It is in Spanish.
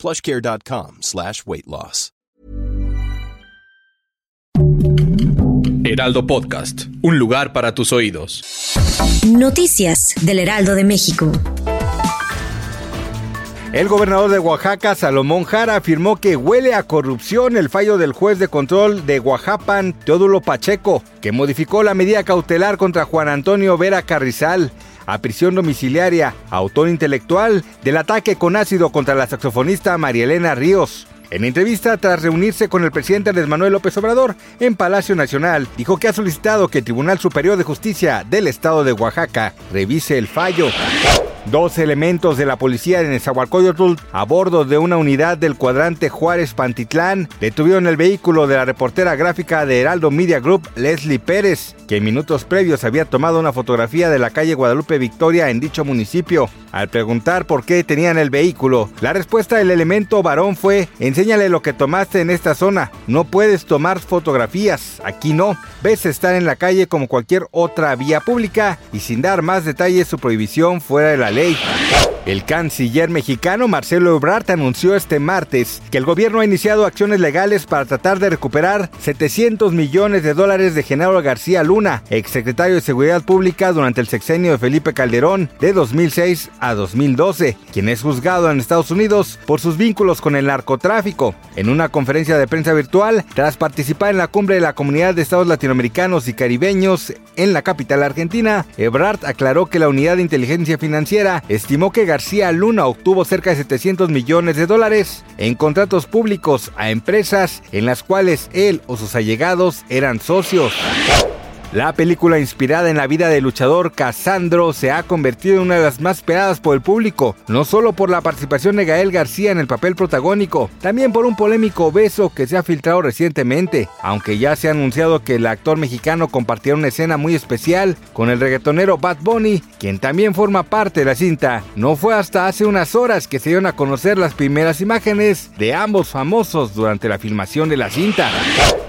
plushcare.com slash weight loss. Heraldo Podcast, un lugar para tus oídos. Noticias del Heraldo de México. El gobernador de Oaxaca, Salomón Jara, afirmó que huele a corrupción el fallo del juez de control de Oaxapan, Teodulo Pacheco, que modificó la medida cautelar contra Juan Antonio Vera Carrizal a prisión domiciliaria, autor intelectual del ataque con ácido contra la saxofonista María Elena Ríos. En entrevista tras reunirse con el presidente Andrés Manuel López Obrador en Palacio Nacional, dijo que ha solicitado que el Tribunal Superior de Justicia del Estado de Oaxaca revise el fallo. Dos elementos de la policía en Nezahualcóyotl a bordo de una unidad del cuadrante Juárez Pantitlán detuvieron el vehículo de la reportera gráfica de Heraldo Media Group, Leslie Pérez, que minutos previos había tomado una fotografía de la calle Guadalupe Victoria en dicho municipio. Al preguntar por qué tenían el vehículo, la respuesta del elemento varón fue: Enséñale lo que tomaste en esta zona. No puedes tomar fotografías, aquí no. Ves estar en la calle como cualquier otra vía pública y sin dar más detalles su prohibición fuera de la ley. El canciller mexicano Marcelo Ebrard anunció este martes que el gobierno ha iniciado acciones legales para tratar de recuperar 700 millones de dólares de Genaro García Luna, exsecretario de Seguridad Pública durante el sexenio de Felipe Calderón de 2006 a 2012, quien es juzgado en Estados Unidos por sus vínculos con el narcotráfico. En una conferencia de prensa virtual, tras participar en la cumbre de la Comunidad de Estados Latinoamericanos y Caribeños en la capital argentina, Ebrard aclaró que la Unidad de Inteligencia Financiera estimó que García Luna obtuvo cerca de 700 millones de dólares en contratos públicos a empresas en las cuales él o sus allegados eran socios. La película inspirada en la vida del luchador Casandro se ha convertido en una de las más esperadas por el público, no solo por la participación de Gael García en el papel protagónico, también por un polémico beso que se ha filtrado recientemente, aunque ya se ha anunciado que el actor mexicano compartirá una escena muy especial con el reggaetonero Bad Bunny, quien también forma parte de la cinta. No fue hasta hace unas horas que se dieron a conocer las primeras imágenes de ambos famosos durante la filmación de la cinta.